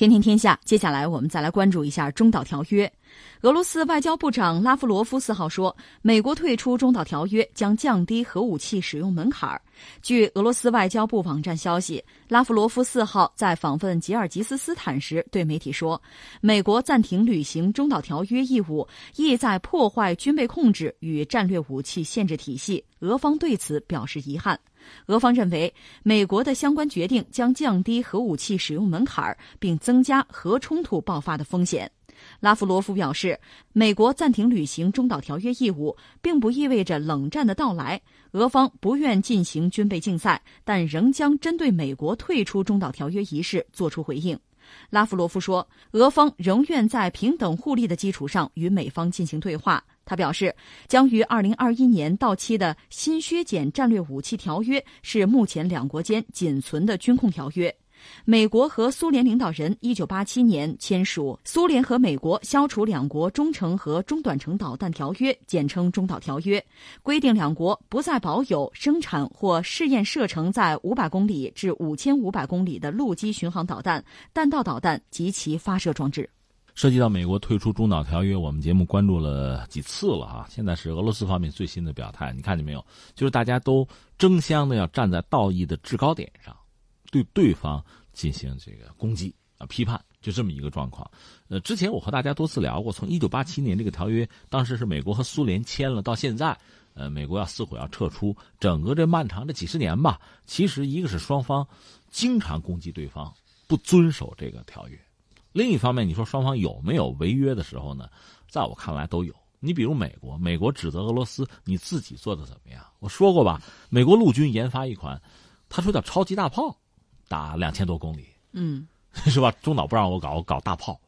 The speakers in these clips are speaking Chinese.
天天天下，接下来我们再来关注一下中导条约。俄罗斯外交部长拉夫罗夫四号说，美国退出中导条约将降低核武器使用门槛。据俄罗斯外交部网站消息，拉夫罗夫四号在访问吉尔吉斯斯坦时对媒体说，美国暂停履行中导条约义务，意在破坏军备控制与战略武器限制体系。俄方对此表示遗憾。俄方认为，美国的相关决定将降低核武器使用门槛，并增加核冲突爆发的风险。拉夫罗夫表示，美国暂停履行中导条约义务，并不意味着冷战的到来。俄方不愿进行军备竞赛，但仍将针对美国退出中导条约一事作出回应。拉夫罗夫说，俄方仍愿在平等互利的基础上与美方进行对话。他表示，将于二零二一年到期的新削减战略武器条约是目前两国间仅存的军控条约。美国和苏联领导人一九八七年签署《苏联和美国消除两国中程和中短程导弹条约》，简称中导条约，规定两国不再保有生产或试验射程在五百公里至五千五百公里的陆基巡航导弹、弹道导弹及其发射装置。涉及到美国退出中导条约，我们节目关注了几次了哈。现在是俄罗斯方面最新的表态，你看见没有？就是大家都争相的要站在道义的制高点上，对对方进行这个攻击啊、批判，就这么一个状况。呃，之前我和大家多次聊过，从一九八七年这个条约，当时是美国和苏联签了，到现在，呃，美国要似乎要撤出，整个这漫长的几十年吧，其实一个是双方经常攻击对方，不遵守这个条约。另一方面，你说双方有没有违约的时候呢？在我看来都有。你比如美国，美国指责俄罗斯，你自己做的怎么样？我说过吧，美国陆军研发一款，他说叫超级大炮，打两千多公里，嗯，是吧？中岛不让我搞，我搞大炮，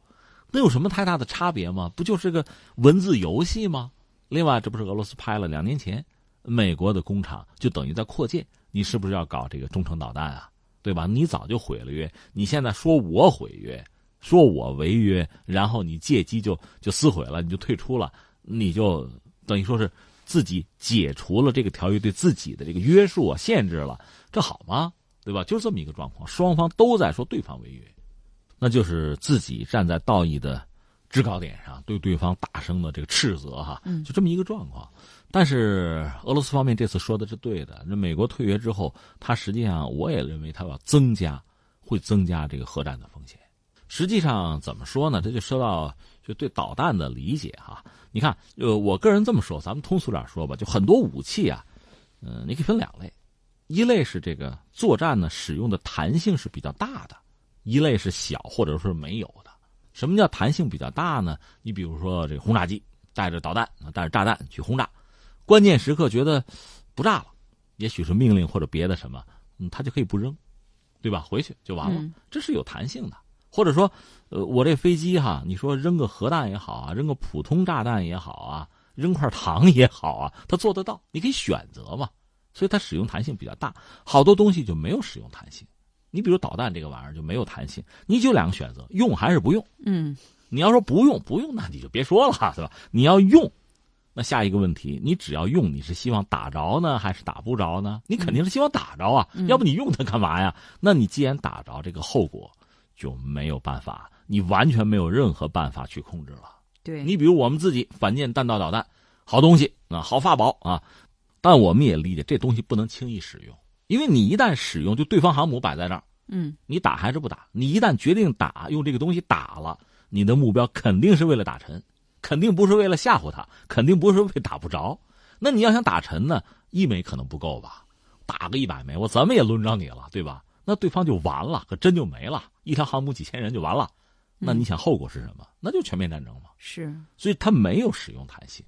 那有什么太大的差别吗？不就是个文字游戏吗？另外，这不是俄罗斯拍了两年前，美国的工厂就等于在扩建，你是不是要搞这个中程导弹啊？对吧？你早就毁了约，你现在说我毁约。说我违约，然后你借机就就撕毁了，你就退出了，你就等于说是自己解除了这个条约对自己的这个约束啊、限制了，这好吗？对吧？就这么一个状况，双方都在说对方违约，那就是自己站在道义的制高点上，对对方大声的这个斥责哈，就这么一个状况。但是俄罗斯方面这次说的是对的，那美国退约之后，他实际上我也认为他要增加，会增加这个核战的风险。实际上怎么说呢？这就说到就对导弹的理解哈。你看，呃，我个人这么说，咱们通俗点说吧，就很多武器啊，嗯，你可以分两类，一类是这个作战呢使用的弹性是比较大的，一类是小或者说没有的。什么叫弹性比较大呢？你比如说这个轰炸机带着导弹带着炸弹去轰炸，关键时刻觉得不炸了，也许是命令或者别的什么，嗯，他就可以不扔，对吧？回去就完了，这是有弹性的。或者说，呃，我这飞机哈，你说扔个核弹也好啊，扔个普通炸弹也好啊，扔块糖也好啊，它做得到，你可以选择嘛，所以它使用弹性比较大。好多东西就没有使用弹性，你比如导弹这个玩意儿就没有弹性，你就两个选择，用还是不用。嗯，你要说不用不用，那你就别说了，是吧？你要用，那下一个问题，你只要用，你是希望打着呢，还是打不着呢？你肯定是希望打着啊，要不你用它干嘛呀？那你既然打着，这个后果。就没有办法，你完全没有任何办法去控制了。对你，比如我们自己反舰弹道导弹，好东西啊，好法宝啊，但我们也理解这东西不能轻易使用，因为你一旦使用，就对方航母摆在那儿，嗯，你打还是不打？你一旦决定打，用这个东西打了，你的目标肯定是为了打沉，肯定不是为了吓唬他，肯定不是为打不着。那你要想打沉呢，一枚可能不够吧？打个一百枚，我怎么也轮着你了，对吧？那对方就完了，可真就没了。一条航母几千人就完了，那你想后果是什么？那就全面战争嘛。是，所以他没有使用弹性，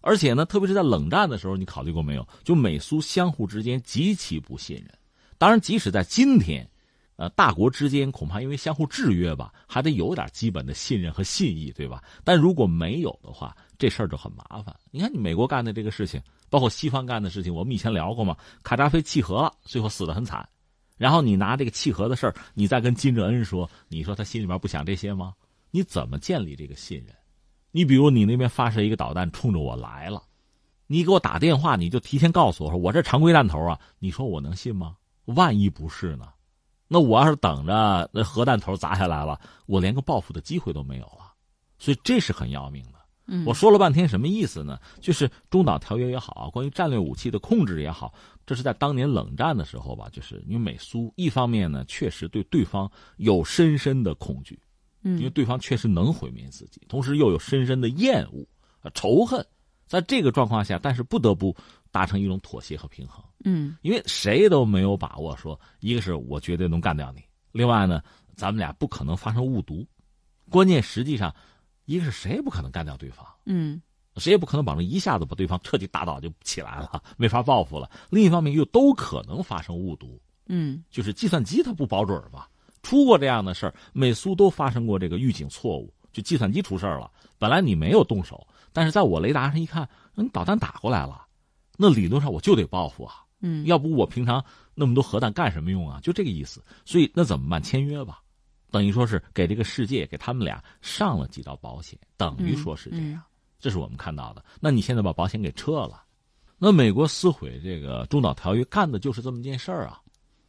而且呢，特别是在冷战的时候，你考虑过没有？就美苏相互之间极其不信任。当然，即使在今天，呃，大国之间恐怕因为相互制约吧，还得有点基本的信任和信义，对吧？但如果没有的话，这事儿就很麻烦。你看，你美国干的这个事情，包括西方干的事情，我们以前聊过嘛。卡扎菲契合了，最后死的很惨。然后你拿这个契合的事儿，你再跟金正恩说，你说他心里边不想这些吗？你怎么建立这个信任？你比如你那边发射一个导弹冲着我来了，你给我打电话，你就提前告诉我说我这常规弹头啊，你说我能信吗？万一不是呢？那我要是等着那核弹头砸下来了，我连个报复的机会都没有了，所以这是很要命的。嗯，我说了半天什么意思呢？就是中导条约也好，关于战略武器的控制也好，这是在当年冷战的时候吧，就是因为美苏一方面呢，确实对对方有深深的恐惧，嗯，因为对方确实能毁灭自己，同时又有深深的厌恶、仇恨，在这个状况下，但是不得不达成一种妥协和平衡，嗯，因为谁都没有把握说，一个是我绝对能干掉你，另外呢，咱们俩不可能发生误读，关键实际上。一个是谁也不可能干掉对方，嗯，谁也不可能保证一下子把对方彻底打倒就起来了，没法报复了。另一方面又都可能发生误读，嗯，就是计算机它不保准吧？出过这样的事儿，美苏都发生过这个预警错误，就计算机出事儿了。本来你没有动手，但是在我雷达上一看，你导弹打过来了，那理论上我就得报复啊，嗯，要不我平常那么多核弹干什么用啊？就这个意思。所以那怎么办？签约吧。等于说是给这个世界给他们俩上了几道保险，等于说是这样，这是我们看到的。那你现在把保险给撤了，那美国撕毁这个中导条约干的就是这么件事儿啊。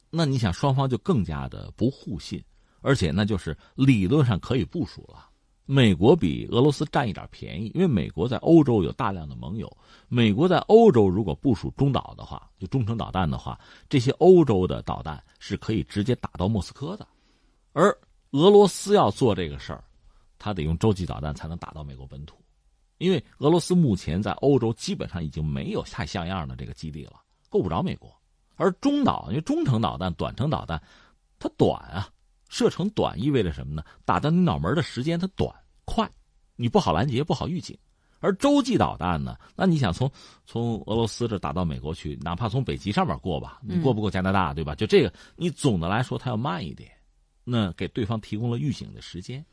那你想双方就更加的不互信，而且那就是理论上可以部署了。美国比俄罗斯占一点便宜，因为美国在欧洲有大量的盟友。美国在欧洲如果部署中导的话，就中程导弹的话，这些欧洲的导弹是可以直接打到莫斯科的，而。俄罗斯要做这个事儿，他得用洲际导弹才能打到美国本土，因为俄罗斯目前在欧洲基本上已经没有太像样的这个基地了，够不着美国。而中导，因为中程导弹、短程导弹，它短啊，射程短意味着什么呢？打到你脑门的时间它短快，你不好拦截，不好预警。而洲际导弹呢，那你想从从俄罗斯这打到美国去，哪怕从北极上面过吧，你过不过加拿大，对吧？就这个，你总的来说它要慢一点。那给对方提供了预警的时间，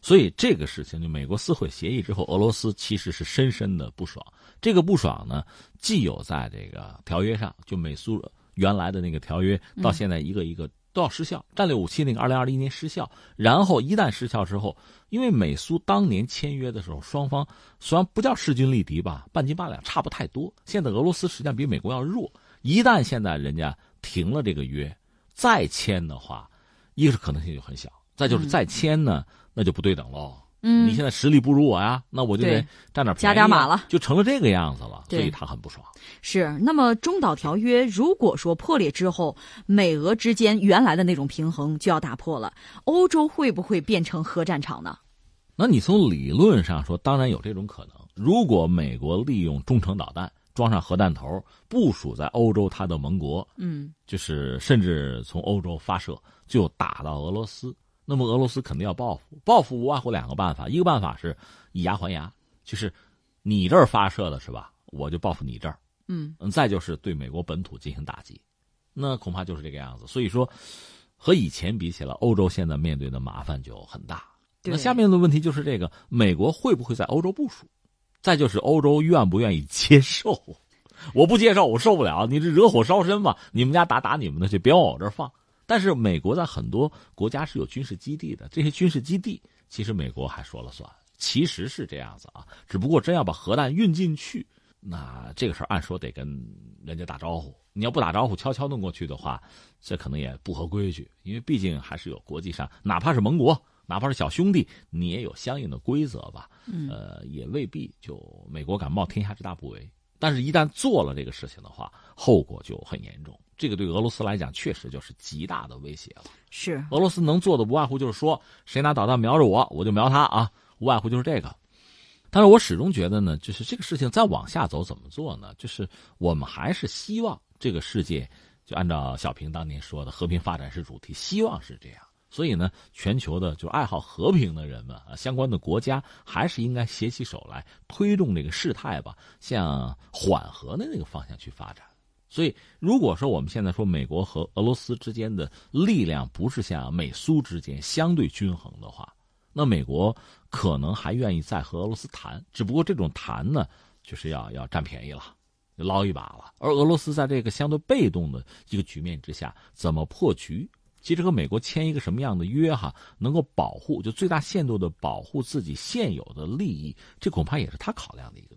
所以这个事情就美国撕毁协议之后，俄罗斯其实是深深的不爽。这个不爽呢，既有在这个条约上，就美苏原来的那个条约到现在一个一个都要失效，战略武器那个二零二一年失效，然后一旦失效之后，因为美苏当年签约的时候，双方虽然不叫势均力敌吧，半斤八两，差不太多。现在俄罗斯实际上比美国要弱，一旦现在人家停了这个约，再签的话。一个是可能性就很小，再就是再签呢，那就不对等喽。嗯，你现在实力不如我呀，那我就得占点加点码了，就成了这个样子了。所以他很不爽。是，那么中导条约如果说破裂之后，美俄之间原来的那种平衡就要打破了，欧洲会不会变成核战场呢？那你从理论上说，当然有这种可能。如果美国利用中程导弹。装上核弹头，部署在欧洲，它的盟国，嗯，就是甚至从欧洲发射，就打到俄罗斯。那么俄罗斯肯定要报复，报复无外乎两个办法，一个办法是以牙还牙，就是你这儿发射的是吧？我就报复你这儿，嗯，再就是对美国本土进行打击，那恐怕就是这个样子。所以说，和以前比起来，欧洲现在面对的麻烦就很大。那下面的问题就是这个：美国会不会在欧洲部署？再就是欧洲愿不愿意接受？我不接受，我受不了。你这惹火烧身嘛？你们家打打你们的去，别往我这儿放。但是美国在很多国家是有军事基地的，这些军事基地其实美国还说了算，其实是这样子啊。只不过真要把核弹运进去，那这个事儿按说得跟人家打招呼。你要不打招呼，悄悄弄过去的话，这可能也不合规矩，因为毕竟还是有国际上，哪怕是盟国。哪怕是小兄弟，你也有相应的规则吧？呃，也未必就美国敢冒天下之大不韪。但是，一旦做了这个事情的话，后果就很严重。这个对俄罗斯来讲，确实就是极大的威胁了。是俄罗斯能做的，无外乎就是说，谁拿导弹瞄着我，我就瞄他啊，无外乎就是这个。但是我始终觉得呢，就是这个事情再往下走，怎么做呢？就是我们还是希望这个世界，就按照小平当年说的，和平发展是主题，希望是这样。所以呢，全球的就爱好和平的人们啊，相关的国家还是应该携起手来推动这个事态吧，向缓和的那个方向去发展。所以，如果说我们现在说美国和俄罗斯之间的力量不是像美苏之间相对均衡的话，那美国可能还愿意再和俄罗斯谈，只不过这种谈呢，就是要要占便宜了，捞一把了。而俄罗斯在这个相对被动的一个局面之下，怎么破局？其实和美国签一个什么样的约哈，能够保护就最大限度的保护自己现有的利益，这恐怕也是他考量的一个。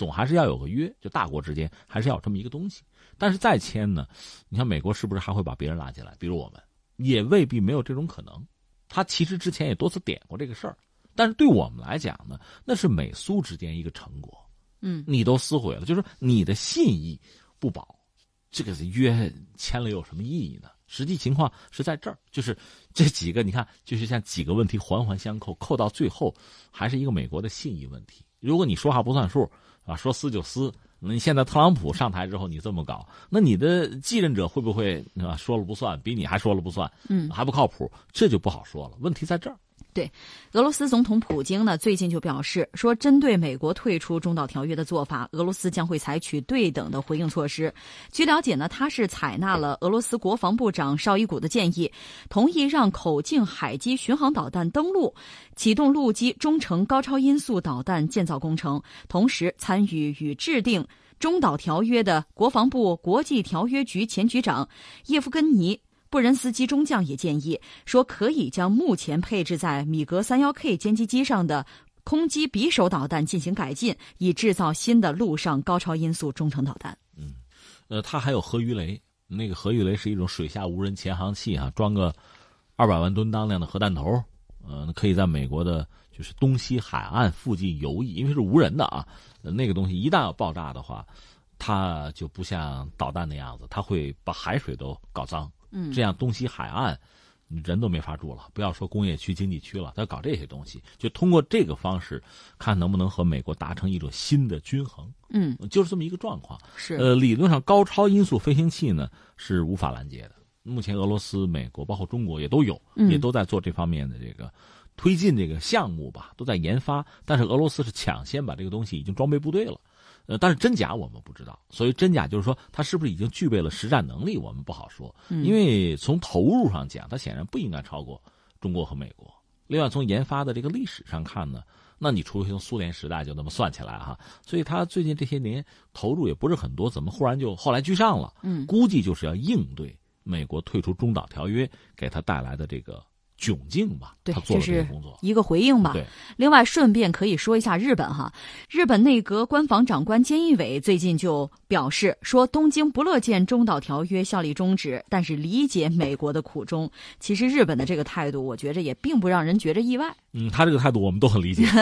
总还是要有个约，就大国之间还是要有这么一个东西。但是再签呢，你看美国是不是还会把别人拉进来？比如我们，也未必没有这种可能。他其实之前也多次点过这个事儿，但是对我们来讲呢，那是美苏之间一个成果。嗯，你都撕毁了，就是你的信义不保，这个约签了有什么意义呢？实际情况是在这儿，就是这几个，你看，就是像几个问题环环相扣，扣到最后还是一个美国的信义问题。如果你说话不算数啊，说撕就撕，那你现在特朗普上台之后你这么搞，那你的继任者会不会啊说了不算，比你还说了不算，嗯，还不靠谱，这就不好说了。问题在这儿。对，俄罗斯总统普京呢，最近就表示说，针对美国退出中导条约的做法，俄罗斯将会采取对等的回应措施。据了解呢，他是采纳了俄罗斯国防部长绍伊古的建议，同意让口径海基巡航导弹登陆，启动陆基中程高超音速导弹建造工程，同时参与与制定中导条约的国防部国际条约局前局长叶夫根尼。布仁斯基中将也建议说，可以将目前配置在米格三幺 K 歼击机上的空基匕首导弹进行改进，以制造新的陆上高超音速中程导弹。嗯，呃，它还有核鱼雷，那个核鱼雷是一种水下无人潜航器啊，装个二百万吨当量的核弹头，呃，可以在美国的就是东西海岸附近游弋，因为是无人的啊，那个东西一旦要爆炸的话，它就不像导弹那样子，它会把海水都搞脏。嗯，这样东西海岸，人都没法住了。不要说工业区、经济区了，他搞这些东西，就通过这个方式，看能不能和美国达成一种新的均衡。嗯，就是这么一个状况。是，呃，理论上高超音速飞行器呢是无法拦截的。目前俄罗斯、美国包括中国也都有，也都在做这方面的这个推进这个项目吧，都在研发。但是俄罗斯是抢先把这个东西已经装备部队了。呃，但是真假我们不知道，所以真假就是说他是不是已经具备了实战能力，我们不好说。因为从投入上讲，它显然不应该超过中国和美国。另外，从研发的这个历史上看呢，那你除非从苏联时代就那么算起来哈，所以他最近这些年投入也不是很多，怎么忽然就后来居上了？嗯，估计就是要应对美国退出中导条约给他带来的这个。窘境吧，对，这是工作一个回应吧。对，另外顺便可以说一下日本哈，日本内阁官房长官菅义伟最近就表示说，东京不乐见中导条约效力终止，但是理解美国的苦衷。其实日本的这个态度，我觉着也并不让人觉着意外。嗯，他这个态度我们都很理解。